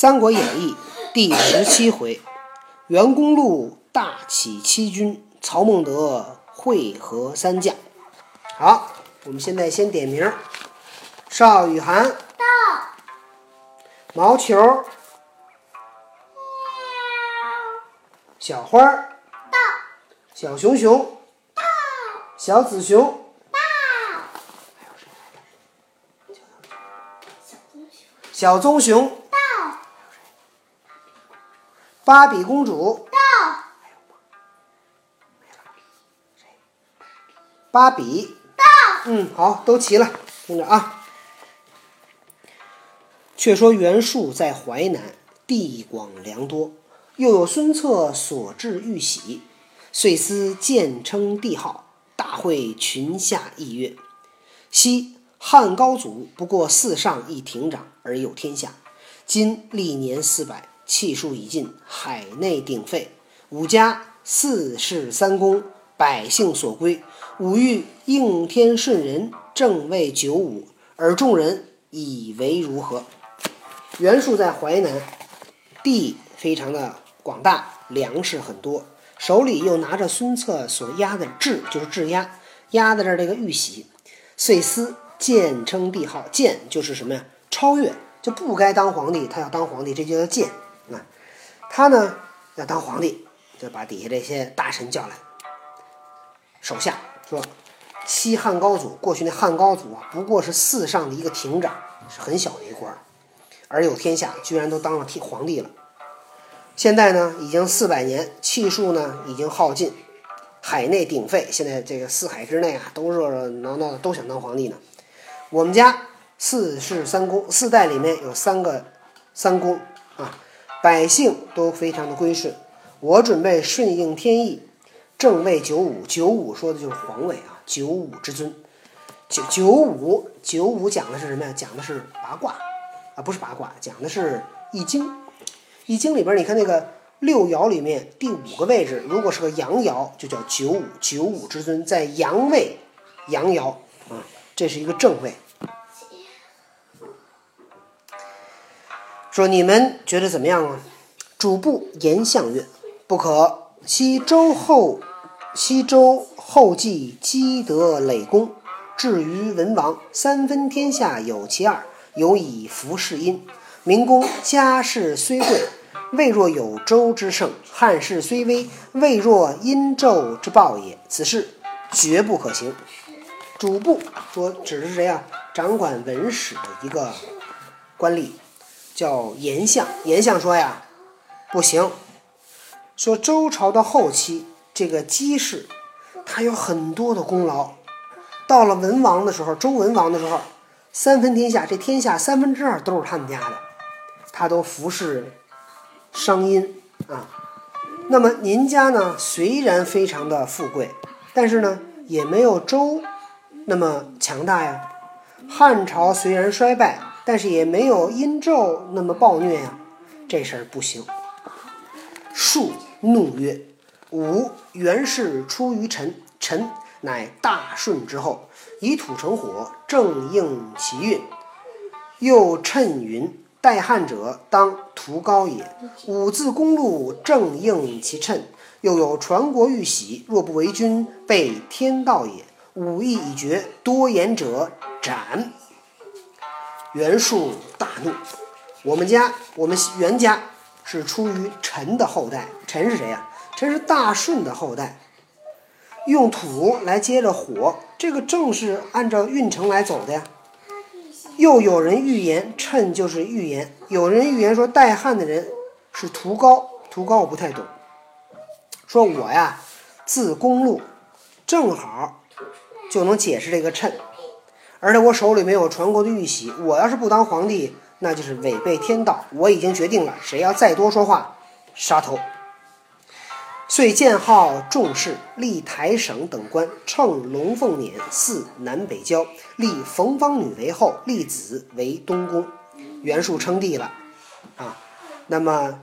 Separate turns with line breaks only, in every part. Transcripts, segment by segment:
三国演义》第十七回，袁公路大起七军，曹孟德会合三将。好，我们现在先点名：邵雨涵。
到，
毛球、小花。儿
到，
小熊熊。
到，
小紫熊。
到，小棕熊
芭比公主。
到，
芭比。
到，
嗯，好，都齐了，听着啊。却说袁术在淮南，地广粮多，又有孙策所至玉玺，遂思建称帝号，大会群下议曰：“昔汉高祖不过四上一亭长而有天下，今历年四百，气数已尽，海内鼎沸，五家四世三公，百姓所归。吾欲应天顺人，正位九五，而众人以为如何？”袁术在淮南，地非常的广大，粮食很多，手里又拿着孙策所压的质，就是质押压在这这个玉玺，遂思建称帝号，建就是什么呀？超越，就不该当皇帝，他要当皇帝，这就叫建啊。他呢要当皇帝，就把底下这些大臣叫来，手下说：西汉高祖过去那汉高祖啊，不过是四上的一个亭长，是很小的一官。而有天下，居然都当了替皇帝了。现在呢，已经四百年，气数呢已经耗尽，海内鼎沸。现在这个四海之内啊，都热热闹闹的，都想当皇帝呢。我们家四世三公，四代里面有三个三公啊，百姓都非常的归顺。我准备顺应天意，正位九五。九五说的就是皇位啊，九五之尊。九九五九五讲的是什么呀？讲的是八卦。啊，不是八卦，讲的是《易经》。《易经》里边，你看那个六爻里面第五个位置，如果是个阳爻，就叫九五，九五之尊在阳位，阳爻啊，这是一个正位。说你们觉得怎么样啊？主簿言相曰：“不可。西周后，西周后继积德累功，至于文王，三分天下有其二。”有以服世殷，明公家世虽贵，未若有周之盛；汉室虽微，未若殷纣之暴也。此事绝不可行。主簿说，指的是谁啊？掌管文史的一个官吏，叫严相。严相说呀，不行。说周朝的后期，这个姬氏，他有很多的功劳。到了文王的时候，周文王的时候。三分天下，这天下三分之二都是他们家的，他都服侍商殷啊。那么您家呢？虽然非常的富贵，但是呢，也没有周那么强大呀。汉朝虽然衰败，但是也没有殷纣那么暴虐呀。这事儿不行。树怒曰：“吾原是出于臣，臣乃大顺之后。”以土成火，正应其运。又趁云：“待汉者，当图高也。”五字公路，正应其趁。又有传国玉玺，若不为君，被天道也。武艺已决，多言者斩。袁术大怒。我们家，我们袁家是出于陈的后代。陈是谁呀？陈是大顺的后代。用土来接着火，这个正是按照运程来走的呀。又有人预言，谶就是预言。有人预言说，代汉的人是屠高，屠高我不太懂。说我呀，字公路，正好就能解释这个谶。而且我手里没有传国的玉玺，我要是不当皇帝，那就是违背天道。我已经决定了，谁要再多说话，杀头。遂建号众士，立台省等官，称龙凤辇祀南北郊，立冯方女为后，立子为东宫。袁术称帝了，啊，那么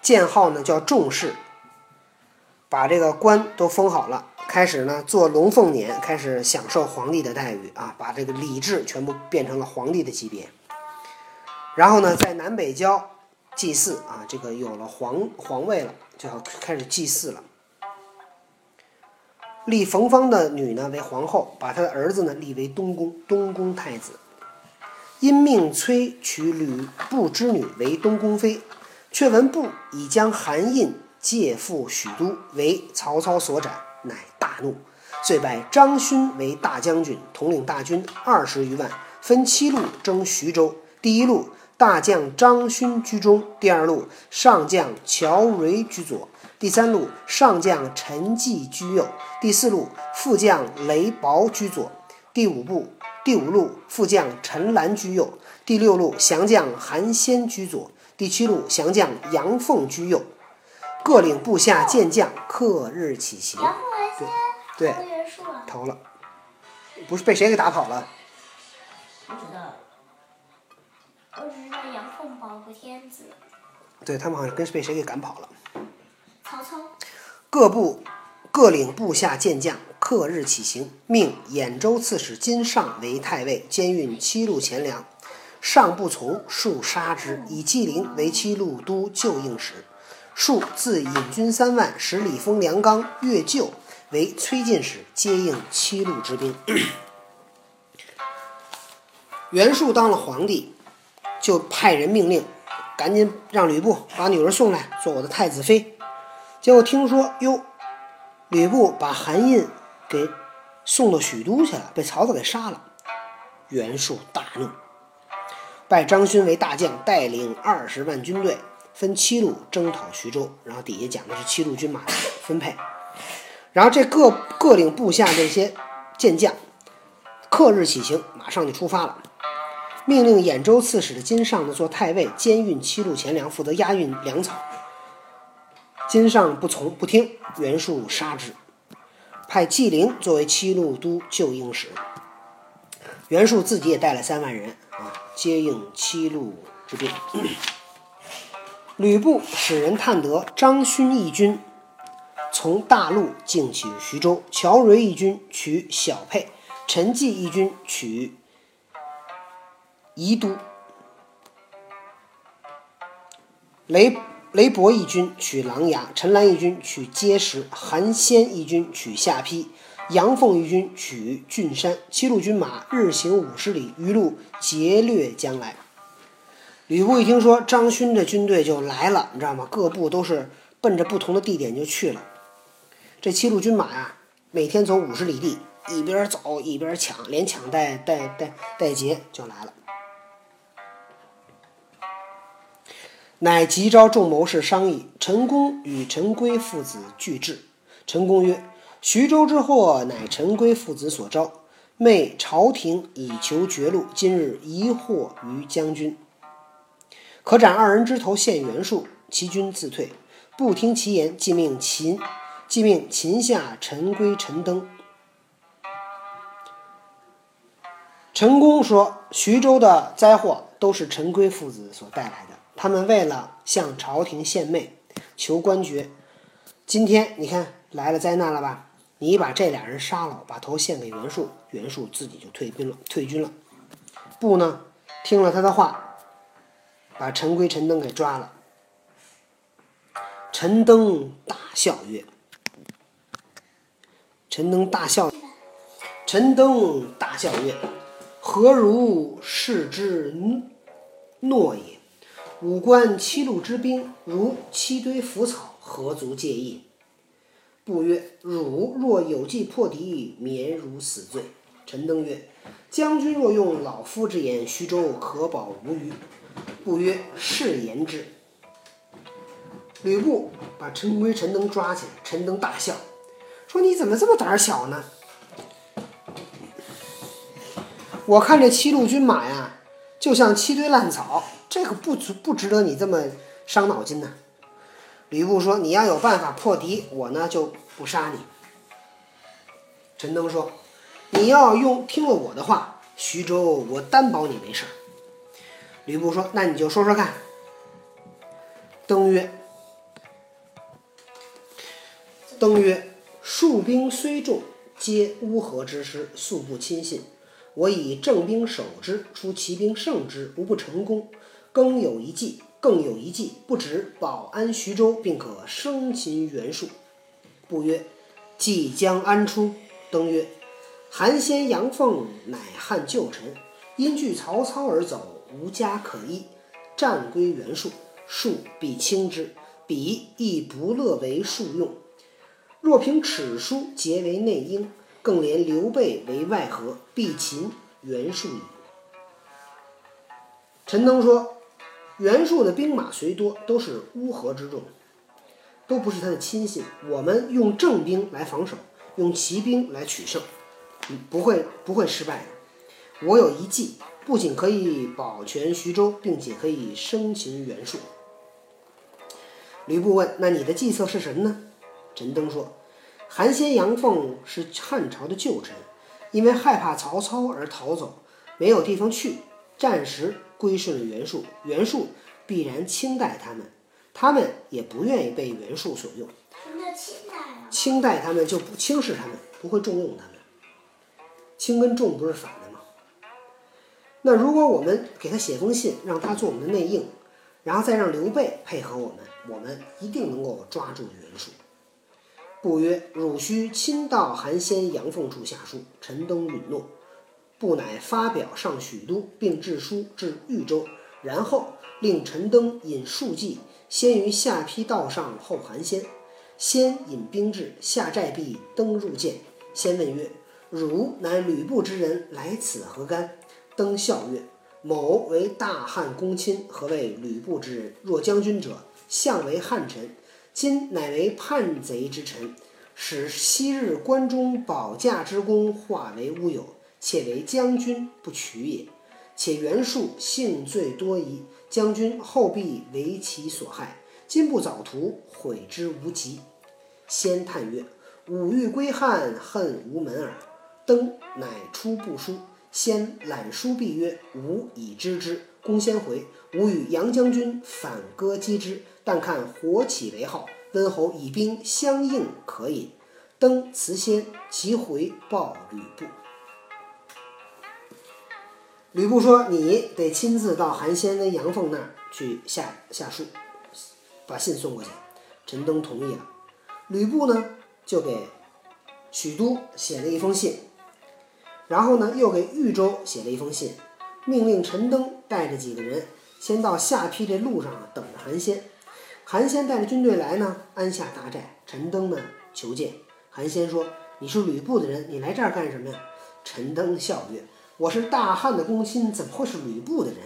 建号呢叫众士，把这个官都封好了，开始呢做龙凤辇，开始享受皇帝的待遇啊，把这个礼制全部变成了皇帝的级别。然后呢，在南北郊祭祀啊，这个有了皇皇位了，就要开始祭祀了。立冯方的女呢为皇后，把他的儿子呢立为东宫，东宫太子。因命崔娶吕布之女为东宫妃，却闻布已将韩印借赴许都，为曹操所斩，乃大怒，遂拜张勋为大将军，统领大军二十余万，分七路征徐州。第一路大将张勋居中，第二路上将乔蕤居左，第三路上将陈济居右，第四路副将雷薄居左，第五部。第五路副将陈兰居右，第六路降将韩先居左，第七路降将杨凤居右，各领部下健将，克日起行。
然后来先
对投了。不是被谁给打跑了？
不知道。
我只知道杨凤保个天子，
对他们好像跟被谁给赶跑了。
曹操。
各部各领部下健将，克日起行，命兖州刺史金尚为太尉，兼运七路钱粮。尚不从，数杀之，以纪灵为七路都救应使。数自引军三万，使李丰、梁刚、岳救为崔进使，接应七路之兵。袁术当了皇帝，就派人命令，赶紧让吕布把女儿送来做我的太子妃。结果听说哟，吕布把韩印给送到许都去了，被曹操给杀了。袁术大怒，拜张勋为大将，带领二十万军队，分七路征讨徐州。然后底下讲的是七路军马的分配。然后这各各领部下这些健将，克日起行，马上就出发了。命令兖州刺史的金尚呢做太尉，兼运七路钱粮，负责押运粮草。金尚不从不听，袁术杀之，派纪灵作为七路都救应使。袁术自己也带了三万人啊，接应七路之兵。吕布使人探得张勋义军从大路进取徐州，乔蕤义军取小沛，陈济义军取宜都，雷雷伯义军取琅琊，陈兰义军取碣石，韩先义军取下邳，杨凤义军取郡山。七路军马日行五十里，余路劫掠将来。吕布一听说张勋这军队就来了，你知道吗？各部都是奔着不同的地点就去了。这七路军马呀，每天走五十里地，一边走一边抢，连抢带带带带劫就来了。乃急召众谋士商议。陈宫与陈规父子俱至。陈宫曰：“徐州之祸，乃陈规父子所招。昧朝廷以求绝路，今日疑惑于将军，可斩二人之头献袁术。其军自退，不听其言，即命秦，即命秦下陈规、陈登。”陈宫说：“徐州的灾祸都是陈规父子所带来的。他们为了向朝廷献媚，求官爵。今天你看来了灾难了吧？你把这俩人杀了，把头献给袁术，袁术自己就退兵了，退军了。布呢，听了他的话，把陈规、陈登给抓了。陈登大笑曰：“陈登大笑，陈登大笑曰。”何如视之诺也？五关七路之兵，如七堆腐草，何足介意？不曰：汝若有计破敌，免汝死罪。陈登曰：将军若用老夫之言，徐州可保无虞。不曰：是言之。吕布把陈规、陈登抓起来，陈登大笑，说：“你怎么这么胆小呢？”我看这七路军马呀，就像七堆烂草，这个不值不值得你这么伤脑筋呢。吕布说：“你要有办法破敌，我呢就不杀你。”陈登说：“你要用听了我的话，徐州我担保你没事儿。”吕布说：“那你就说说看。”登曰：“登曰，戍兵虽众，皆乌合之师，素不亲信。”我以正兵守之，出奇兵胜之，无不成功。更有一计，更有一计，不止保安徐州，并可生擒袁术。不曰：“即将安出？”登曰：“韩先、杨奉乃汉旧臣，因惧曹操而走，无家可依，战归袁术，术必轻之。彼亦不乐为术用。若凭尺书结为内应，更连刘备为外合，必擒袁术矣。”陈登说：“袁术的兵马虽多，都是乌合之众，都不是他的亲信。我们用正兵来防守，用骑兵来取胜，不会不会失败的。我有一计，不仅可以保全徐州，并且可以生擒袁术。”吕布问：“那你的计策是什么呢？”陈登说：“韩先、杨凤是汉朝的旧臣，因为害怕曹操而逃走，没有地方去，暂时归顺了袁术。袁术必然轻待他们，他们也不愿意被袁术所用。
什么叫轻待啊？
轻待他们就不轻视他们，不会重用他们。轻跟重不是反的吗？那如果我们给他写封信，让他做我们的内应，然后再让刘备配合我们，我们一定能够抓住袁术。布曰：“汝须亲到韩先、杨凤处下书。”陈登允诺。布乃发表上许都，并致书至豫州，然后令陈登引数骑，先于下邳道上，后韩先。先引兵至，下寨壁，登入见。先问曰：“汝乃吕布之人，来此何干？”登笑曰：“某为大汉公卿，何谓吕布之人？若将军者，相为汉臣，今乃为叛贼之臣，使昔日关中保驾之功化为乌有，且为将军不取也。且袁术性罪多疑，将军后必为其所害，今不早图，悔之无及。先叹曰：“吾欲归汉，恨无门耳。”登乃出不书，先览书毕曰：“吾已知之。”公先回，吾与杨将军反戈击之，但看火起为号，温侯以兵相应，可也。登辞先，即回报吕布。吕布说：“你得亲自到韩先跟杨凤那儿去下下书，把信送过去。”陈登同意了。吕布呢，就给许都写了一封信，然后呢，又给豫州写了一封信，命令陈登带着几个人先到下邳这路上啊等着韩先。韩先带着军队来呢，安下大寨。陈登呢求见，韩先说：“你是吕布的人，你来这儿干什么呀？”陈登笑曰：“我是大汉的公卿，怎么会是吕布的人？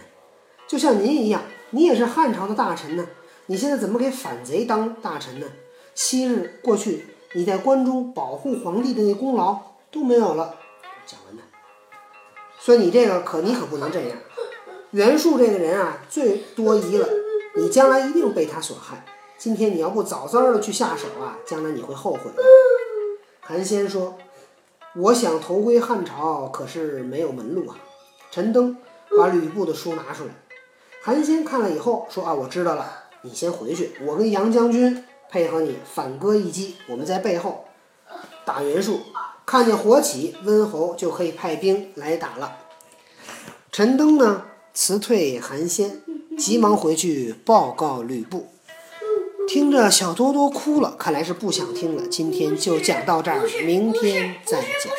就像您一样，你也是汉朝的大臣呢。你现在怎么给反贼当大臣呢？昔日过去你在关中保护皇帝的那功劳都没有了。”所以你这个可你可不能这样。袁术这个人啊，最多疑了，你将来一定被他所害。今天你要不早早的去下手啊，将来你会后悔的。韩先说：“我想投归汉朝，可是没有门路啊。”陈登把吕布的书拿出来，韩先看了以后说：“啊，我知道了，你先回去，我跟杨将军配合你反戈一击，我们在背后打袁术。看见火起，温侯就可以派兵来打了。”陈登呢，辞退韩先，急忙回去报告吕布。听着小多多哭了，看来是不想听了。今天就讲到这儿，明天再讲。